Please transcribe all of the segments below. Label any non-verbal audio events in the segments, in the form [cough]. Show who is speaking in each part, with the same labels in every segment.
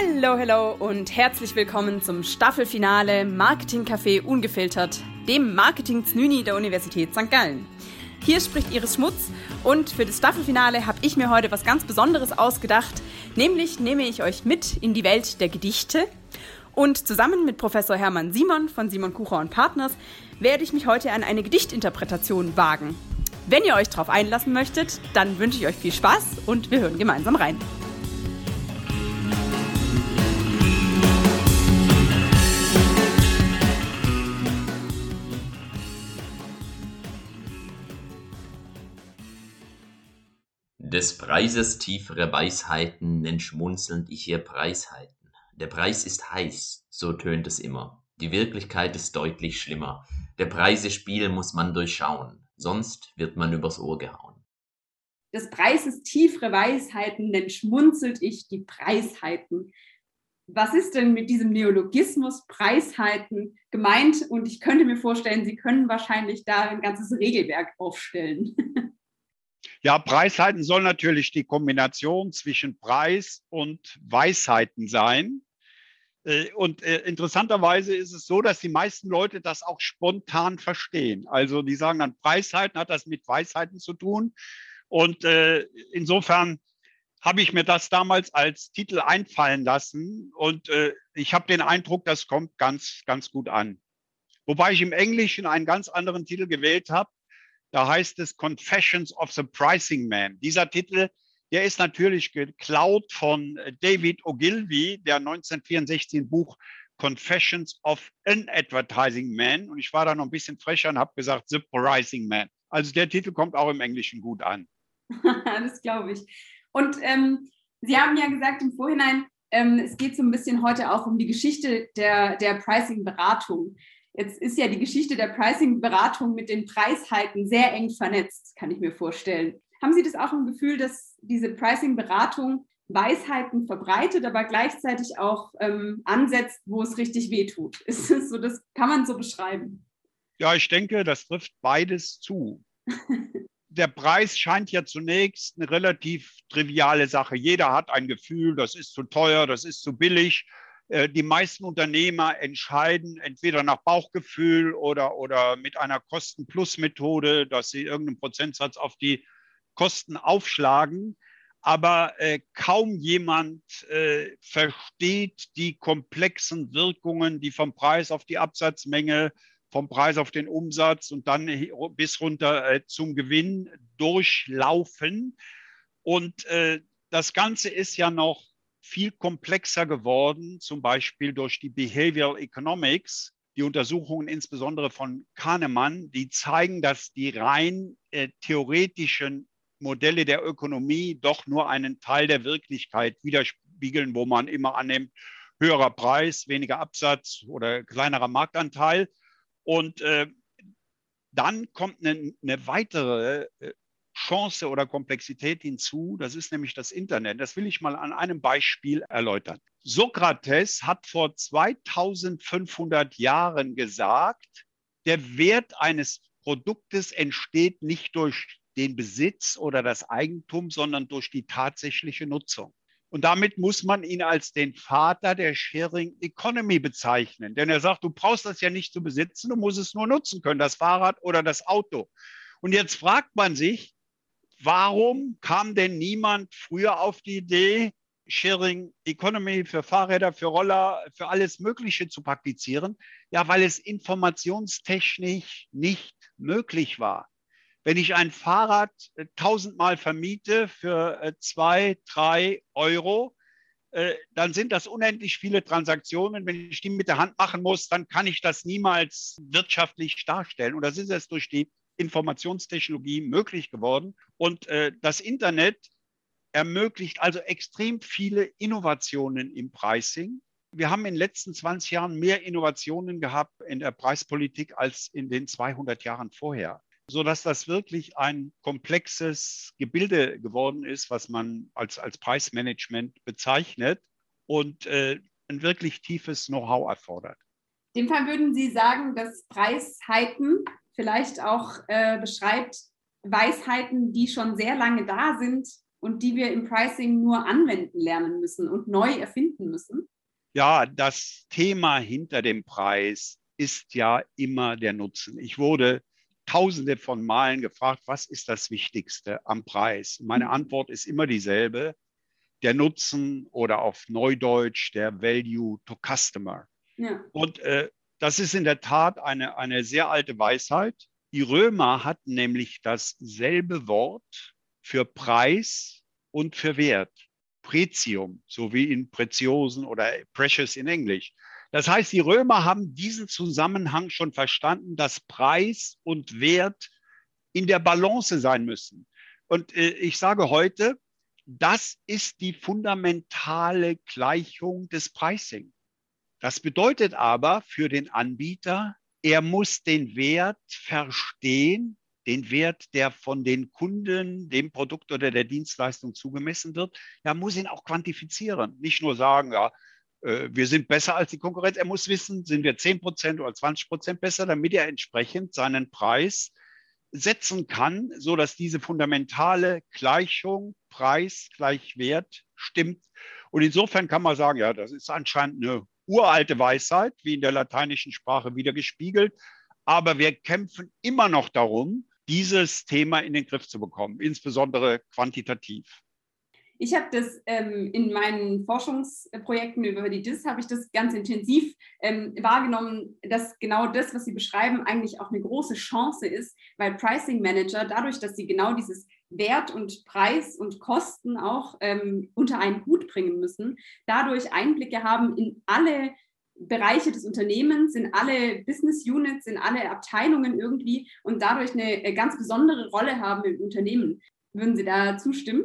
Speaker 1: Hello, hello und herzlich willkommen zum Staffelfinale Marketing Café Ungefiltert, dem Marketing-Znüni der Universität St. Gallen. Hier spricht Iris Schmutz und für das Staffelfinale habe ich mir heute was ganz Besonderes ausgedacht, nämlich nehme ich euch mit in die Welt der Gedichte und zusammen mit Professor Hermann Simon von Simon Kucher und Partners werde ich mich heute an eine Gedichtinterpretation wagen. Wenn ihr euch darauf einlassen möchtet, dann wünsche ich euch viel Spaß und wir hören gemeinsam rein.
Speaker 2: Des Preises tiefere Weisheiten nennt schmunzelnd ich hier Preisheiten. Der Preis ist heiß, so tönt es immer. Die Wirklichkeit ist deutlich schlimmer. Der Preise Spiel muss man durchschauen, sonst wird man übers Ohr gehauen.
Speaker 1: Des Preises tiefere Weisheiten nennt schmunzelt ich die Preisheiten. Was ist denn mit diesem Neologismus Preisheiten gemeint? Und ich könnte mir vorstellen, Sie können wahrscheinlich da ein ganzes Regelwerk aufstellen. [laughs]
Speaker 3: Ja, Preisheiten soll natürlich die Kombination zwischen Preis und Weisheiten sein. Äh, und äh, interessanterweise ist es so, dass die meisten Leute das auch spontan verstehen. Also die sagen dann, Preisheiten hat das mit Weisheiten zu tun. Und äh, insofern habe ich mir das damals als Titel einfallen lassen. Und ich habe den Eindruck, das kommt ganz, ganz gut an. Wobei ich im Englischen einen ganz anderen Titel gewählt habe. Da heißt es Confessions of the Pricing Man. Dieser Titel, der ist natürlich geklaut von David Ogilvy, der 1964 ein Buch Confessions of an Advertising Man. Und ich war da noch ein bisschen frecher und habe gesagt The Pricing Man. Also der Titel kommt auch im Englischen gut an. [laughs]
Speaker 1: das glaube ich. Und ähm, Sie haben ja gesagt im Vorhinein, ähm, es geht so ein bisschen heute auch um die Geschichte der, der Pricing-Beratung. Jetzt ist ja die Geschichte der Pricing-Beratung mit den Preishalten sehr eng vernetzt, kann ich mir vorstellen. Haben Sie das auch im Gefühl, dass diese Pricing-Beratung Weisheiten verbreitet, aber gleichzeitig auch ähm, ansetzt, wo es richtig wehtut? [laughs] Ist es so, das kann man so beschreiben?
Speaker 3: Ja, ich denke, das trifft beides zu. [laughs] Der Preis scheint ja zunächst eine relativ triviale Sache. Jeder hat ein Gefühl, das ist zu teuer, das ist zu billig. Äh, die meisten Unternehmer entscheiden entweder nach Bauchgefühl oder, oder mit einer Kosten-Plus-Methode, dass sie irgendeinen Prozentsatz auf die Kosten aufschlagen. Aber äh, kaum jemand äh, versteht die komplexen Wirkungen, die vom Preis auf die Absatzmenge, vom Preis auf den Umsatz und dann bis runter äh, zum Gewinn durchlaufen. Und äh, das Ganze ist ja noch viel komplexer geworden, zum Beispiel durch die Behavioral Economics. Die Untersuchungen insbesondere von Kahnemann, die zeigen, dass die rein äh, theoretischen Modelle der Ökonomie doch nur einen Teil der Wirklichkeit widerspiegeln, wo man immer annimmt, höherer Preis, weniger Absatz oder kleinerer Marktanteil. Und äh, dann kommt eine, eine weitere äh, Chance oder Komplexität hinzu. Das ist nämlich das Internet. Das will ich mal an einem Beispiel erläutern. Sokrates hat vor 2500 Jahren gesagt, der Wert eines Produktes entsteht nicht durch den Besitz oder das Eigentum, sondern durch die tatsächliche Nutzung. Und damit muss man ihn als den Vater der Sharing Economy bezeichnen. Denn er sagt, du brauchst das ja nicht zu besitzen, du musst es nur nutzen können, das Fahrrad oder das Auto. Und jetzt fragt man sich, warum kam denn niemand früher auf die Idee, Sharing Economy für Fahrräder, für Roller, für alles Mögliche zu praktizieren? Ja, weil es informationstechnisch nicht möglich war. Wenn ich ein Fahrrad äh, tausendmal vermiete für äh, zwei, drei Euro, äh, dann sind das unendlich viele Transaktionen. Wenn ich die mit der Hand machen muss, dann kann ich das niemals wirtschaftlich darstellen. Und das ist es durch die Informationstechnologie möglich geworden. Und äh, das Internet ermöglicht also extrem viele Innovationen im Pricing. Wir haben in den letzten 20 Jahren mehr Innovationen gehabt in der Preispolitik als in den 200 Jahren vorher, sodass das wirklich ein komplexes Gebilde geworden ist, was man als, als Preismanagement bezeichnet und äh, ein wirklich tiefes Know-how erfordert.
Speaker 1: In dem Fall würden Sie sagen, dass Preisheiten vielleicht auch äh, beschreibt Weisheiten, die schon sehr lange da sind, und die wir im Pricing nur anwenden lernen müssen und neu erfinden müssen?
Speaker 3: Ja, das Thema hinter dem Preis ist ja immer der Nutzen. Ich wurde tausende von Malen gefragt, was ist das Wichtigste am Preis? Meine mhm. Antwort ist immer dieselbe. Der Nutzen oder auf Neudeutsch der Value to Customer. Ja. Und äh, das ist in der Tat eine, eine sehr alte Weisheit. Die Römer hatten nämlich dasselbe Wort für Preis und für Wert. Pretium, so wie in Preziosen oder Precious in Englisch. Das heißt, die Römer haben diesen Zusammenhang schon verstanden, dass Preis und Wert in der Balance sein müssen. Und äh, ich sage heute, das ist die fundamentale Gleichung des Pricing. Das bedeutet aber für den Anbieter, er muss den Wert verstehen, den Wert, der von den Kunden, dem Produkt oder der Dienstleistung zugemessen wird, er muss ihn auch quantifizieren. Nicht nur sagen, ja, äh, wir sind besser als die Konkurrenz. Er muss wissen, sind wir 10 Prozent oder 20 Prozent besser, damit er entsprechend seinen Preis setzen kann, so dass diese fundamentale Gleichung Preis gleich Wert stimmt. Und insofern kann man sagen, ja, das ist anscheinend eine uralte Weisheit, wie in der lateinischen Sprache wieder gespiegelt. Aber wir kämpfen immer noch darum, dieses Thema in den Griff zu bekommen, insbesondere quantitativ.
Speaker 1: Ich habe das ähm, in meinen Forschungsprojekten über die DIS, habe ich das ganz intensiv ähm, wahrgenommen, dass genau das, was Sie beschreiben, eigentlich auch eine große Chance ist, weil Pricing Manager dadurch, dass sie genau dieses Wert und Preis und Kosten auch ähm, unter einen Hut bringen müssen, dadurch Einblicke haben in alle Bereiche des Unternehmens, in alle Business Units, in alle Abteilungen irgendwie und dadurch eine äh, ganz besondere Rolle haben im Unternehmen. Würden Sie da zustimmen?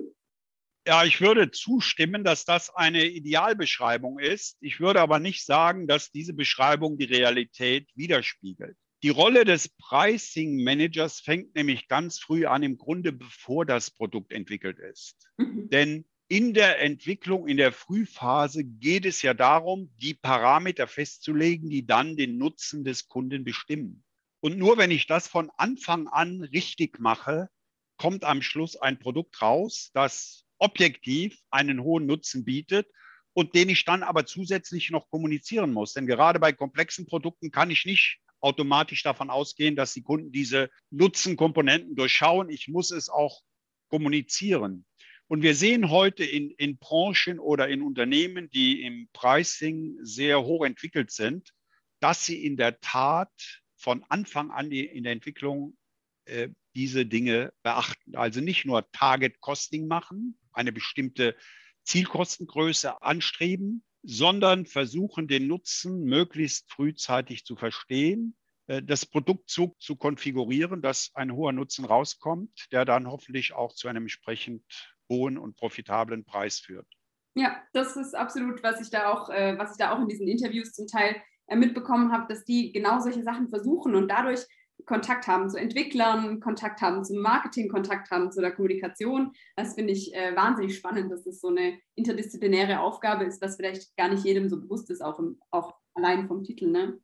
Speaker 3: Ja, ich würde zustimmen, dass das eine Idealbeschreibung ist. Ich würde aber nicht sagen, dass diese Beschreibung die Realität widerspiegelt. Die Rolle des Pricing Managers fängt nämlich ganz früh an, im Grunde bevor das Produkt entwickelt ist. Mhm. Denn in der Entwicklung, in der Frühphase geht es ja darum, die Parameter festzulegen, die dann den Nutzen des Kunden bestimmen. Und nur wenn ich das von Anfang an richtig mache, kommt am Schluss ein Produkt raus, das objektiv einen hohen Nutzen bietet und den ich dann aber zusätzlich noch kommunizieren muss. Denn gerade bei komplexen Produkten kann ich nicht automatisch davon ausgehen, dass die Kunden diese Nutzenkomponenten durchschauen. Ich muss es auch kommunizieren. Und wir sehen heute in, in Branchen oder in Unternehmen, die im Pricing sehr hoch entwickelt sind, dass sie in der Tat von Anfang an in der Entwicklung äh, diese Dinge beachten. Also nicht nur Target Costing machen, eine bestimmte Zielkostengröße anstreben, sondern versuchen, den Nutzen möglichst frühzeitig zu verstehen, äh, das Produkt zu, zu konfigurieren, dass ein hoher Nutzen rauskommt, der dann hoffentlich auch zu einem entsprechend hohen und profitablen Preis führt.
Speaker 1: Ja, das ist absolut, was ich da auch, äh, was ich da auch in diesen Interviews zum Teil äh, mitbekommen habe, dass die genau solche Sachen versuchen und dadurch Kontakt haben zu Entwicklern, Kontakt haben zum Marketing, Kontakt haben zu der Kommunikation. Das finde ich äh, wahnsinnig spannend, dass das so eine interdisziplinäre Aufgabe ist, was vielleicht gar nicht jedem so bewusst ist, auch, im, auch allein vom Titel. Ne?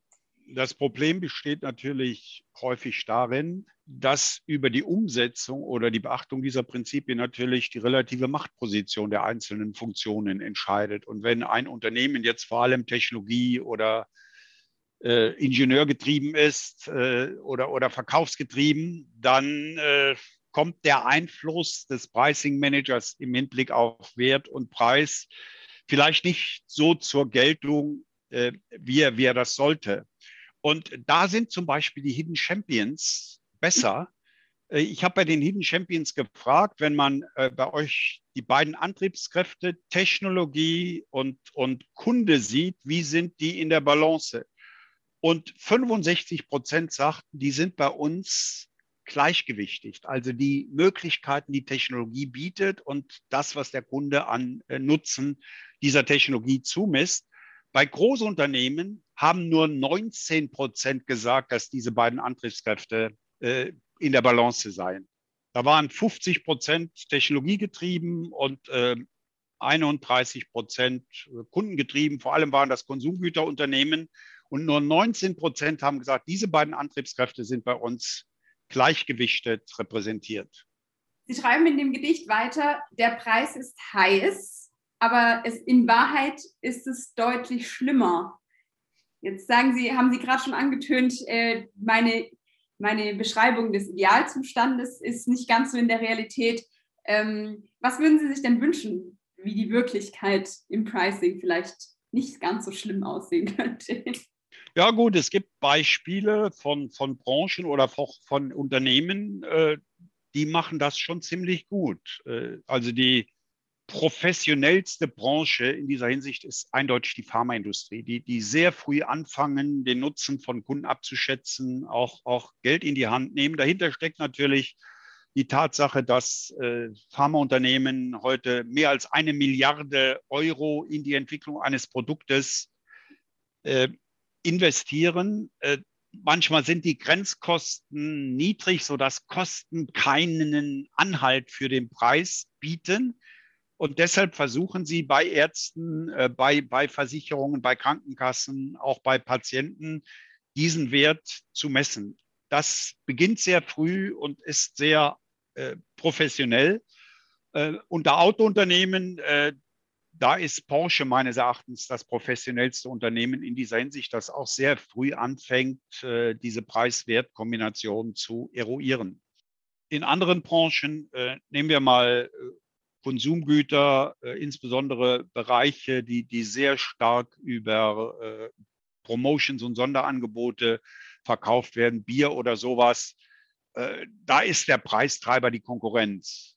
Speaker 3: Das Problem besteht natürlich häufig darin, dass über die Umsetzung oder die Beachtung dieser Prinzipien natürlich die relative Machtposition der einzelnen Funktionen entscheidet. Und wenn ein Unternehmen jetzt vor allem Technologie oder äh, Ingenieurgetrieben ist äh, oder, oder verkaufsgetrieben, dann äh, kommt der Einfluss des Pricing Managers im Hinblick auf Wert und Preis vielleicht nicht so zur Geltung, äh, wie, er, wie er das sollte. Und da sind zum Beispiel die Hidden Champions besser. Äh, ich habe bei den Hidden Champions gefragt, wenn man äh, bei euch die beiden Antriebskräfte, Technologie und, und Kunde sieht, wie sind die in der Balance? Und 65 Prozent sagten, die sind bei uns gleichgewichtig. Also die Möglichkeiten, die Technologie bietet und das, was der Kunde an äh, Nutzen dieser Technologie zumisst. Bei Großunternehmen haben nur 19 Prozent gesagt, dass diese beiden Antriebskräfte äh, in der Balance seien. Da waren 50 Prozent technologiegetrieben und äh, 31 Prozent kundengetrieben. Vor allem waren das Konsumgüterunternehmen. Und nur 19 Prozent haben gesagt, diese beiden Antriebskräfte sind bei uns gleichgewichtet repräsentiert.
Speaker 1: Sie schreiben in dem Gedicht weiter, der Preis ist heiß, aber es, in Wahrheit ist es deutlich schlimmer. Jetzt sagen Sie, haben Sie gerade schon angetönt, äh, meine, meine Beschreibung des Idealzustandes ist nicht ganz so in der Realität. Ähm, was würden Sie sich denn wünschen, wie die Wirklichkeit im Pricing vielleicht nicht ganz so schlimm aussehen könnte? [laughs]
Speaker 3: Ja gut, es gibt Beispiele von, von Branchen oder von Unternehmen, äh, die machen das schon ziemlich gut. Äh, also die professionellste Branche in dieser Hinsicht ist eindeutig die Pharmaindustrie, die, die sehr früh anfangen, den Nutzen von Kunden abzuschätzen, auch, auch Geld in die Hand nehmen. Dahinter steckt natürlich die Tatsache, dass äh, Pharmaunternehmen heute mehr als eine Milliarde Euro in die Entwicklung eines Produktes äh, investieren. Äh, manchmal sind die Grenzkosten niedrig, sodass Kosten keinen Anhalt für den Preis bieten. Und deshalb versuchen sie bei Ärzten, äh, bei, bei Versicherungen, bei Krankenkassen, auch bei Patienten diesen Wert zu messen. Das beginnt sehr früh und ist sehr äh, professionell. Äh, unter Autounternehmen, äh, da ist Porsche meines Erachtens das professionellste Unternehmen in dieser Hinsicht, das auch sehr früh anfängt, äh, diese Preis-Wert-Kombination zu eruieren. In anderen Branchen, äh, nehmen wir mal Konsumgüter, äh, insbesondere Bereiche, die, die sehr stark über Promotions und Sonderangebote verkauft werden, Bier oder sowas, da ist der Preistreiber die Konkurrenz.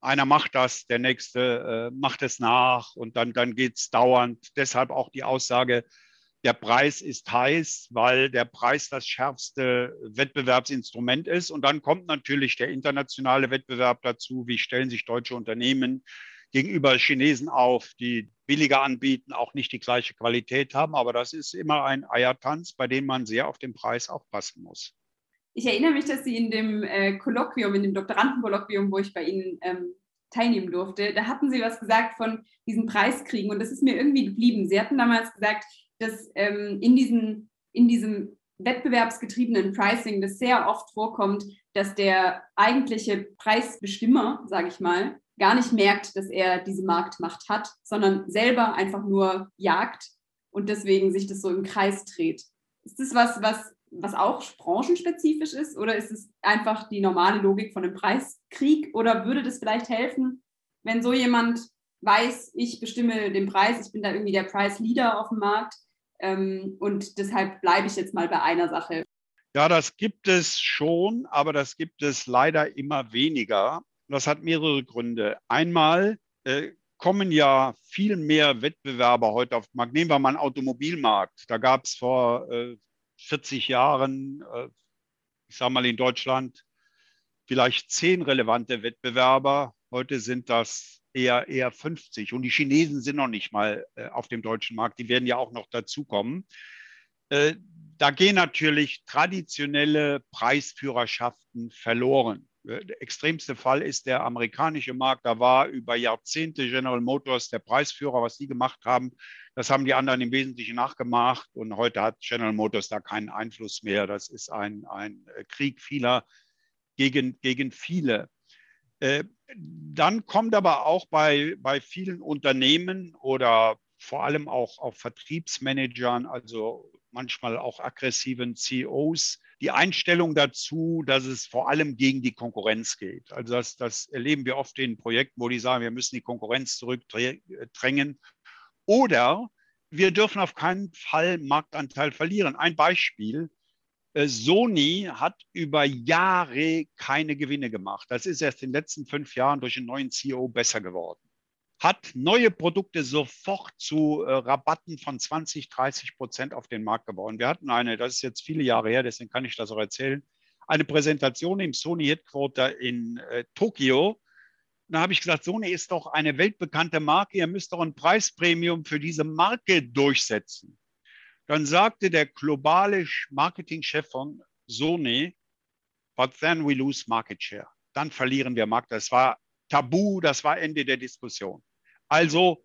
Speaker 3: Einer macht das, der nächste äh, macht es nach und dann, dann geht es dauernd. Deshalb auch die Aussage, der Preis ist heiß, weil der Preis das schärfste Wettbewerbsinstrument ist. Und dann kommt natürlich der internationale Wettbewerb dazu. Wie stellen sich deutsche Unternehmen gegenüber Chinesen auf, die billiger anbieten, auch nicht die gleiche Qualität haben. Aber das ist immer ein Eiertanz, bei dem man sehr auf den Preis aufpassen muss.
Speaker 1: Ich erinnere mich, dass Sie in dem äh, Kolloquium, in dem Doktorandenkolloquium, wo ich bei Ihnen ähm, teilnehmen durfte, da hatten Sie was gesagt von diesen Preiskriegen und das ist mir irgendwie geblieben. Sie hatten damals gesagt, dass ähm, in, diesen, in diesem wettbewerbsgetriebenen Pricing das sehr oft vorkommt, dass der eigentliche Preisbestimmer, sage ich mal, gar nicht merkt, dass er diese Marktmacht hat, sondern selber einfach nur jagt und deswegen sich das so im Kreis dreht. Ist das was, was, was auch branchenspezifisch ist oder ist es einfach die normale Logik von einem Preiskrieg oder würde das vielleicht helfen, wenn so jemand weiß, ich bestimme den Preis, ich bin da irgendwie der Price Leader auf dem Markt, ähm, und deshalb bleibe ich jetzt mal bei einer Sache.
Speaker 3: Ja, das gibt es schon, aber das gibt es leider immer weniger. Das hat mehrere Gründe. Einmal äh, kommen ja viel mehr Wettbewerber heute auf den Markt. Nehmen wir mal einen Automobilmarkt. Da gab es vor äh, 40 Jahren, äh, ich sage mal in Deutschland, vielleicht zehn relevante Wettbewerber. Heute sind das eher, eher 50. Und die Chinesen sind noch nicht mal äh, auf dem deutschen Markt. Die werden ja auch noch dazukommen. Äh, da gehen natürlich traditionelle Preisführerschaften verloren. Äh, der extremste Fall ist der amerikanische Markt. Da war über Jahrzehnte General Motors der Preisführer, was sie gemacht haben. Das haben die anderen im Wesentlichen nachgemacht. Und heute hat General Motors da keinen Einfluss mehr. Das ist ein, ein äh, Krieg vieler gegen, gegen viele. Äh, dann kommt aber auch bei, bei vielen Unternehmen oder vor allem auch auf Vertriebsmanagern, also manchmal auch aggressiven CEOs, die Einstellung dazu, dass es vor allem gegen die Konkurrenz geht. Also das, das erleben wir oft in Projekten, wo die sagen, wir müssen die Konkurrenz zurückdrängen. Oder wir dürfen auf keinen Fall Marktanteil verlieren. Ein Beispiel, äh, Sony hat über Jahre keine Gewinne gemacht. Das ist erst in den letzten fünf Jahren durch einen neuen CEO besser geworden. Hat neue Produkte sofort zu äh, Rabatten von 20, 30 Prozent auf den Markt gebaut. Wir hatten eine, das ist jetzt viele Jahre her, deswegen kann ich das auch erzählen, eine Präsentation im Sony Headquarter in äh, Tokio. Da habe ich gesagt, Sony ist doch eine weltbekannte Marke, ihr müsst doch ein Preispremium für diese Marke durchsetzen. Dann sagte der globale Marketingchef von Sony, but then we lose market share. Dann verlieren wir Markt. Das war tabu, das war Ende der Diskussion. Also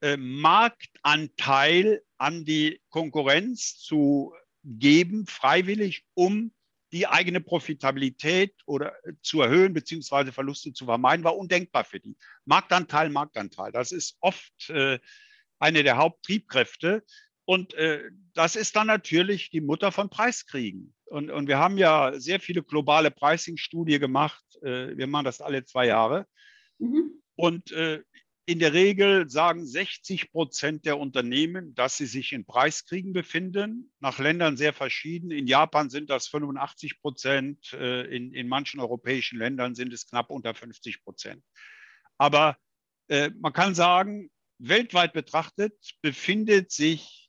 Speaker 3: äh, Marktanteil an die Konkurrenz zu geben, freiwillig, um die eigene Profitabilität oder äh, zu erhöhen beziehungsweise Verluste zu vermeiden, war undenkbar für die. Marktanteil, Marktanteil. Das ist oft äh, eine der Haupttriebkräfte. Und äh, das ist dann natürlich die Mutter von Preiskriegen. Und, und wir haben ja sehr viele globale Pricing-Studien gemacht. Äh, wir machen das alle zwei Jahre. Mhm. Und äh, in der Regel sagen 60 Prozent der Unternehmen, dass sie sich in Preiskriegen befinden. Nach Ländern sehr verschieden. In Japan sind das 85 Prozent, äh, in, in manchen europäischen Ländern sind es knapp unter 50 Prozent. Aber äh, man kann sagen, weltweit betrachtet befindet sich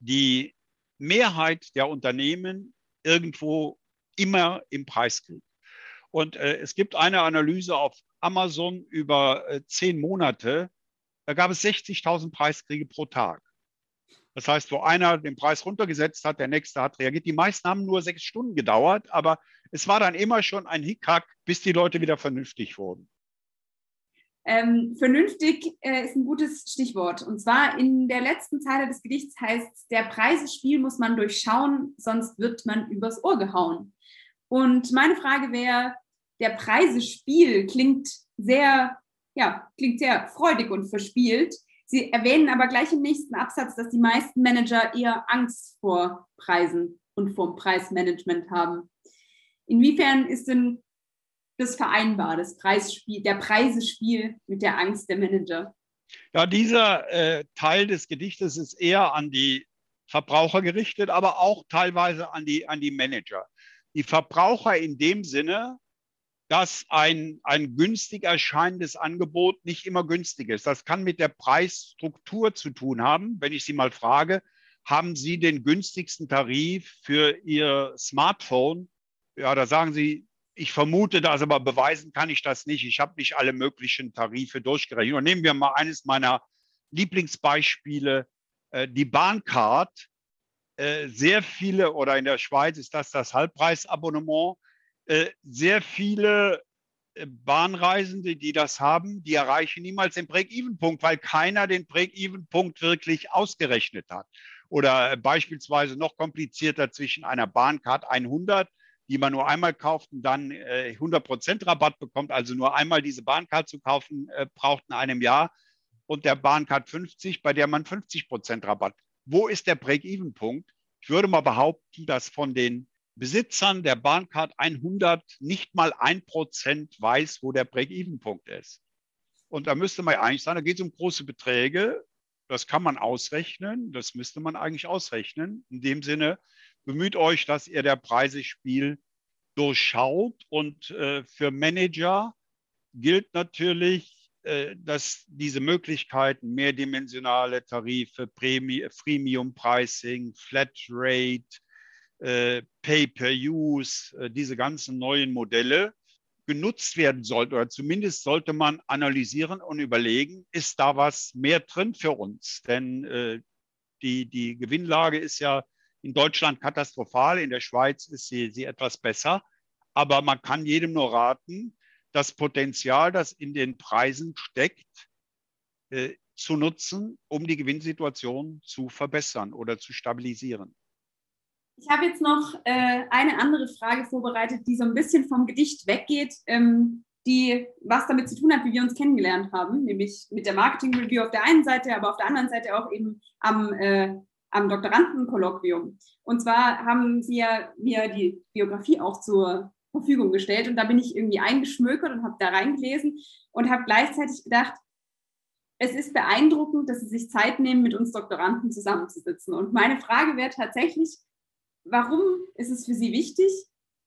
Speaker 3: die Mehrheit der Unternehmen irgendwo immer im Preiskrieg. Und äh, es gibt eine Analyse auf Amazon über äh, zehn Monate, da gab es 60.000 Preiskriege pro Tag. Das heißt, wo einer den Preis runtergesetzt hat, der nächste hat reagiert. Die meisten haben nur sechs Stunden gedauert, aber es war dann immer schon ein Hickhack, bis die Leute wieder vernünftig wurden.
Speaker 1: Ähm, vernünftig äh, ist ein gutes Stichwort. Und zwar in der letzten Zeile des Gedichts heißt es, der Preisespiel muss man durchschauen, sonst wird man übers Ohr gehauen. Und meine Frage wäre, der Preisespiel klingt sehr, ja, klingt sehr freudig und verspielt. Sie erwähnen aber gleich im nächsten Absatz, dass die meisten Manager eher Angst vor Preisen und vor Preismanagement haben. Inwiefern ist denn das vereinbar, das Preisspiel, der Preisespiel mit der Angst der Manager?
Speaker 3: Ja, dieser äh, Teil des Gedichtes ist eher an die Verbraucher gerichtet, aber auch teilweise an die, an die Manager. Die Verbraucher in dem Sinne, dass ein, ein günstig erscheinendes Angebot nicht immer günstig ist. Das kann mit der Preisstruktur zu tun haben. Wenn ich Sie mal frage, haben Sie den günstigsten Tarif für Ihr Smartphone? Ja, da sagen Sie, ich vermute das, aber beweisen kann ich das nicht. Ich habe nicht alle möglichen Tarife durchgerechnet. Und nehmen wir mal eines meiner Lieblingsbeispiele, äh, die Bahncard. Äh, sehr viele, oder in der Schweiz ist das das Halbpreisabonnement sehr viele äh, Bahnreisende, die das haben, die erreichen niemals den Break-Even-Punkt, weil keiner den Break-Even-Punkt wirklich ausgerechnet hat. Oder äh, beispielsweise noch komplizierter zwischen einer Bahncard 100, die man nur einmal kauft und dann 100% Rabatt bekommt, also nur einmal diese Bahncard zu kaufen, braucht in einem Jahr, und der Bahncard 50, bei der man 50% Rabatt. Wo ist der Break-Even-Punkt? Ich würde mal behaupten, dass von den Besitzern der Bahncard 100 nicht mal ein Prozent weiß, wo der Break-Even-Punkt ist. Und da müsste man eigentlich sagen, da geht es um große Beträge. Das kann man ausrechnen. Das müsste man eigentlich ausrechnen. In dem Sinne, bemüht euch, dass ihr der Preisespiel durchschaut. Und äh, für Manager gilt natürlich, äh, dass diese Möglichkeiten, mehrdimensionale Tarife, Premium Pricing, Flat Rate, äh, Pay-per-Use, äh, diese ganzen neuen Modelle genutzt werden sollten. Oder zumindest sollte man analysieren und überlegen, ist da was mehr drin für uns? Denn äh, die, die Gewinnlage ist ja in Deutschland katastrophal, in der Schweiz ist sie, sie etwas besser. Aber man kann jedem nur raten, das Potenzial, das in den Preisen steckt, äh, zu nutzen, um die Gewinnsituation zu verbessern oder zu stabilisieren.
Speaker 1: Ich habe jetzt noch äh, eine andere Frage vorbereitet, die so ein bisschen vom Gedicht weggeht, ähm, die was damit zu tun hat, wie wir uns kennengelernt haben, nämlich mit der Marketing Review auf der einen Seite, aber auf der anderen Seite auch eben am, äh, am Doktorandenkolloquium. Und zwar haben Sie ja mir die Biografie auch zur Verfügung gestellt und da bin ich irgendwie eingeschmökert und habe da reingelesen und habe gleichzeitig gedacht, es ist beeindruckend, dass Sie sich Zeit nehmen, mit uns Doktoranden zusammenzusitzen. Und meine Frage wäre tatsächlich, warum ist es für Sie wichtig,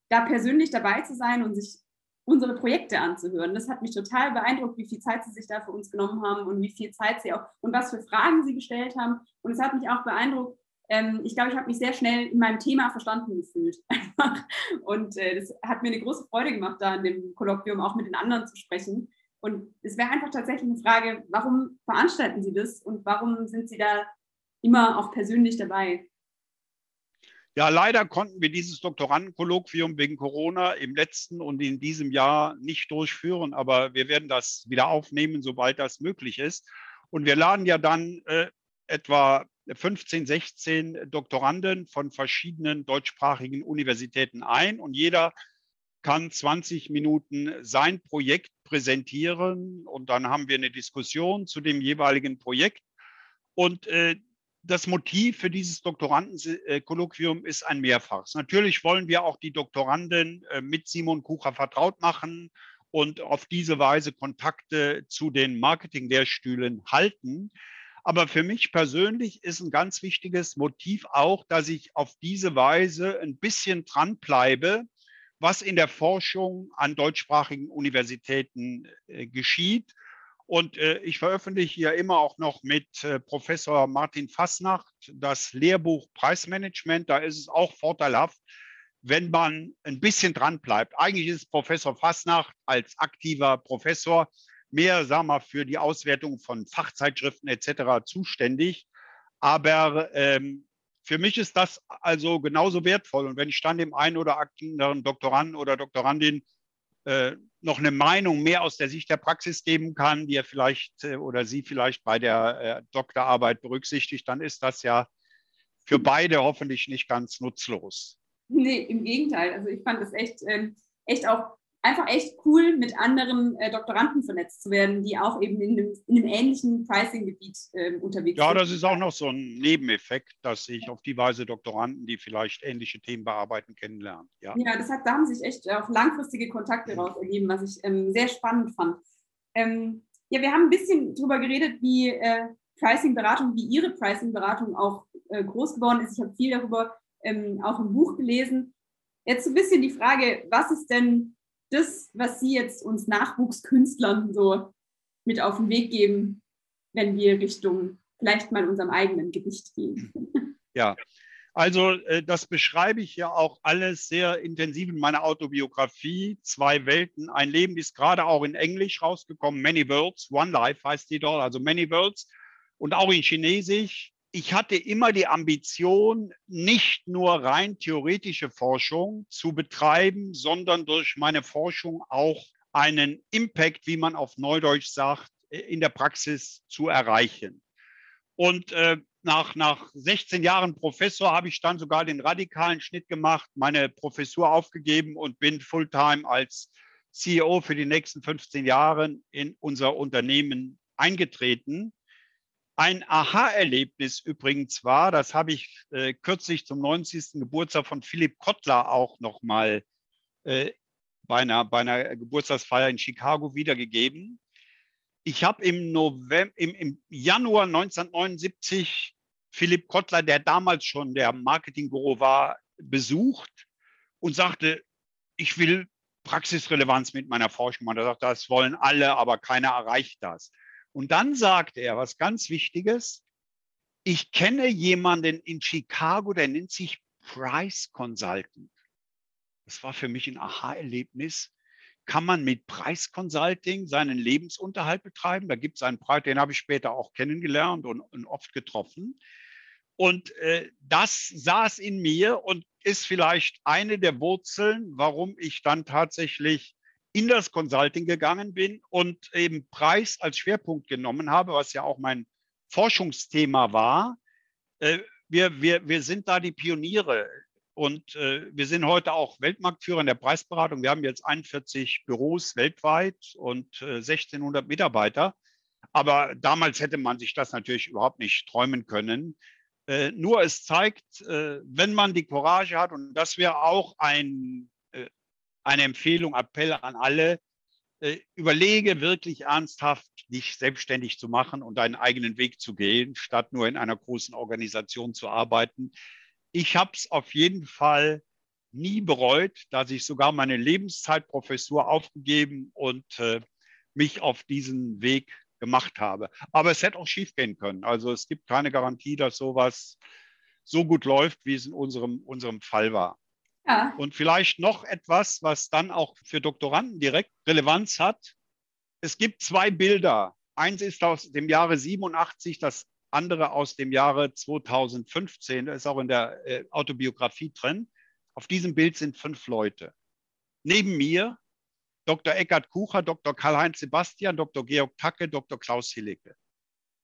Speaker 1: da persönlich dabei zu sein und sich unsere Projekte anzuhören. Das hat mich total beeindruckt, wie viel Zeit Sie sich da für uns genommen haben und wie viel Zeit Sie auch und was für Fragen Sie gestellt haben. Und es hat mich auch beeindruckt. Ähm, ich glaube, ich habe mich sehr schnell in meinem Thema verstanden gefühlt. [laughs] und äh, das hat mir eine große Freude gemacht, da in dem Kolloquium auch mit den anderen zu sprechen. Und es wäre einfach tatsächlich eine Frage, warum veranstalten Sie das und warum sind Sie da immer auch persönlich dabei?
Speaker 3: Ja, leider konnten wir dieses Doktorandenkolloquium wegen Corona im letzten und in diesem Jahr nicht durchführen, aber wir werden das wieder aufnehmen, sobald das möglich ist. Und wir laden ja dann äh, etwa 15, 16 Doktoranden von verschiedenen deutschsprachigen Universitäten ein und jeder kann 20 Minuten sein Projekt präsentieren und dann haben wir eine Diskussion zu dem jeweiligen Projekt. Und äh, das Motiv für dieses Doktorandenkolloquium ist ein Mehrfaches. Natürlich wollen wir auch die Doktoranden äh, mit Simon Kucher vertraut machen und auf diese Weise Kontakte zu den Marketinglehrstühlen halten. Aber für mich persönlich ist ein ganz wichtiges Motiv auch, dass ich auf diese Weise ein bisschen dranbleibe, was in der Forschung an deutschsprachigen Universitäten äh, geschieht. Und äh, ich veröffentliche ja immer auch noch mit äh, Professor Martin Fassnacht das Lehrbuch Preismanagement. Da ist es auch vorteilhaft, wenn man ein bisschen dran bleibt. Eigentlich ist Professor Fassnacht als aktiver Professor mehr, sagen wir, für die Auswertung von Fachzeitschriften etc. zuständig. Aber ähm, für mich ist das also genauso wertvoll. Und wenn ich dann dem einen oder anderen Doktoranden oder Doktorandin äh, noch eine Meinung mehr aus der Sicht der Praxis geben kann, die er vielleicht äh, oder sie vielleicht bei der äh, Doktorarbeit berücksichtigt, dann ist das ja für beide hoffentlich nicht ganz nutzlos.
Speaker 1: Nee, im Gegenteil. Also ich fand das echt, ähm, echt auch einfach echt cool, mit anderen äh, Doktoranden vernetzt zu werden, die auch eben in einem, in einem ähnlichen Pricing-Gebiet äh, unterwegs
Speaker 3: ja, sind. Ja, das ist auch noch so ein Nebeneffekt, dass ich auf die Weise Doktoranden, die vielleicht ähnliche Themen bearbeiten, kennenlernen. Ja,
Speaker 1: ja das hat, da haben sich echt auch langfristige Kontakte raus ergeben, was ich ähm, sehr spannend fand. Ähm, ja, wir haben ein bisschen darüber geredet, wie äh, Pricing-Beratung, wie Ihre Pricing-Beratung auch äh, groß geworden ist. Ich habe viel darüber ähm, auch im Buch gelesen. Jetzt so ein bisschen die Frage, was ist denn das, was Sie jetzt uns Nachwuchskünstlern so mit auf den Weg geben, wenn wir Richtung vielleicht mal unserem eigenen Gewicht gehen? [laughs]
Speaker 3: Ja, also äh, das beschreibe ich ja auch alles sehr intensiv in meiner Autobiografie. Zwei Welten, ein Leben ist gerade auch in Englisch rausgekommen. Many Worlds, One Life heißt die dort, also Many Worlds. Und auch in Chinesisch ich hatte immer die Ambition, nicht nur rein theoretische Forschung zu betreiben, sondern durch meine Forschung auch einen Impact, wie man auf Neudeutsch sagt, in der Praxis zu erreichen. Und äh, nach, nach 16 Jahren Professor habe ich dann sogar den radikalen Schnitt gemacht, meine Professur aufgegeben und bin Fulltime als CEO für die nächsten 15 Jahre in unser Unternehmen eingetreten. Ein Aha-Erlebnis übrigens war, das habe ich äh, kürzlich zum 90. Geburtstag von Philipp Kottler auch nochmal äh, bei, einer, bei einer Geburtstagsfeier in Chicago wiedergegeben. Ich habe im, im, im Januar 1979 Philipp Kottler, der damals schon der Marketingguru war, besucht und sagte, ich will Praxisrelevanz mit meiner Forschung machen. Er sagt, das wollen alle, aber keiner erreicht das. Und dann sagt er was ganz Wichtiges. Ich kenne jemanden in Chicago, der nennt sich Price Consultant. Das war für mich ein Aha-Erlebnis. Kann man mit Price Consulting seinen Lebensunterhalt betreiben? Da gibt es einen Preis, den habe ich später auch kennengelernt und, und oft getroffen. Und äh, das saß in mir und ist vielleicht eine der Wurzeln, warum ich dann tatsächlich in das Consulting gegangen bin und eben Preis als Schwerpunkt genommen habe, was ja auch mein Forschungsthema war. Äh, wir, wir, wir sind da die Pioniere und äh, wir sind heute auch Weltmarktführer in der Preisberatung. Wir haben jetzt 41 Büros weltweit und 1600 äh, Mitarbeiter. Aber damals hätte man sich das natürlich überhaupt nicht träumen können. nur es zeigt, wenn man die Courage hat, und das wäre auch ein eine Empfehlung, Appell an alle, äh, überlege wirklich ernsthaft, dich selbstständig zu machen und deinen eigenen Weg zu gehen, statt nur in einer großen Organisation zu arbeiten. Ich habe es auf jeden Fall nie bereut, dass ich sogar meine Lebenszeitprofessur aufgegeben und äh, mich auf diesen Weg gemacht habe. Aber es hätte auch schiefgehen können. Also es gibt keine Garantie, dass sowas so gut läuft, wie es in unserem, unserem Fall war. Ja. Und vielleicht noch etwas, was dann auch für Doktoranden direkt Relevanz hat. Es gibt zwei Bilder. Eins ist aus dem Jahre 87, das andere aus dem Jahre 2015. Das ist auch in der äh, Autobiografie drin. Auf diesem Bild sind fünf Leute. Neben mir Dr. Eckhard Kucher, Dr. Karl-Heinz Sebastian, Dr. Georg Tacke, Dr. Klaus Hillecke.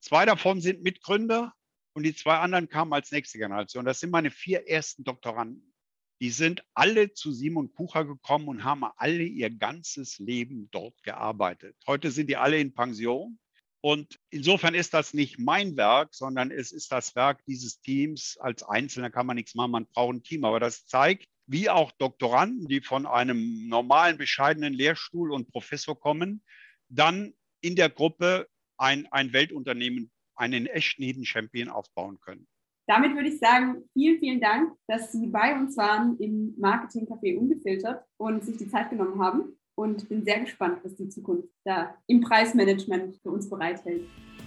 Speaker 3: Zwei davon sind Mitgründer und die zwei anderen kamen als nächste Generation. Das sind meine vier ersten Doktoranden. Die sind alle zu Simon Kucher gekommen und haben alle ihr ganzes Leben dort gearbeitet. Heute sind die alle in Pension. Und insofern ist das nicht mein Werk, sondern es ist das Werk dieses Teams. Als Einzelner kann man nichts machen, man braucht ein Team. Aber das zeigt, wie auch Doktoranden, die von einem normalen, bescheidenen Lehrstuhl und Professor kommen, dann in der Gruppe ein, ein Weltunternehmen einen echten Hidden Champion aufbauen können.
Speaker 1: Damit würde ich sagen, vielen, vielen Dank, dass Sie bei uns waren im Marketing Café Ungefiltert und sich die Zeit genommen haben. Und bin sehr gespannt, was die Zukunft da im Preismanagement für uns bereithält.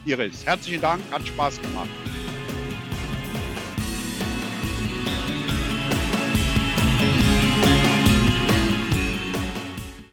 Speaker 3: Iris, herzlichen Dank, hat Spaß gemacht.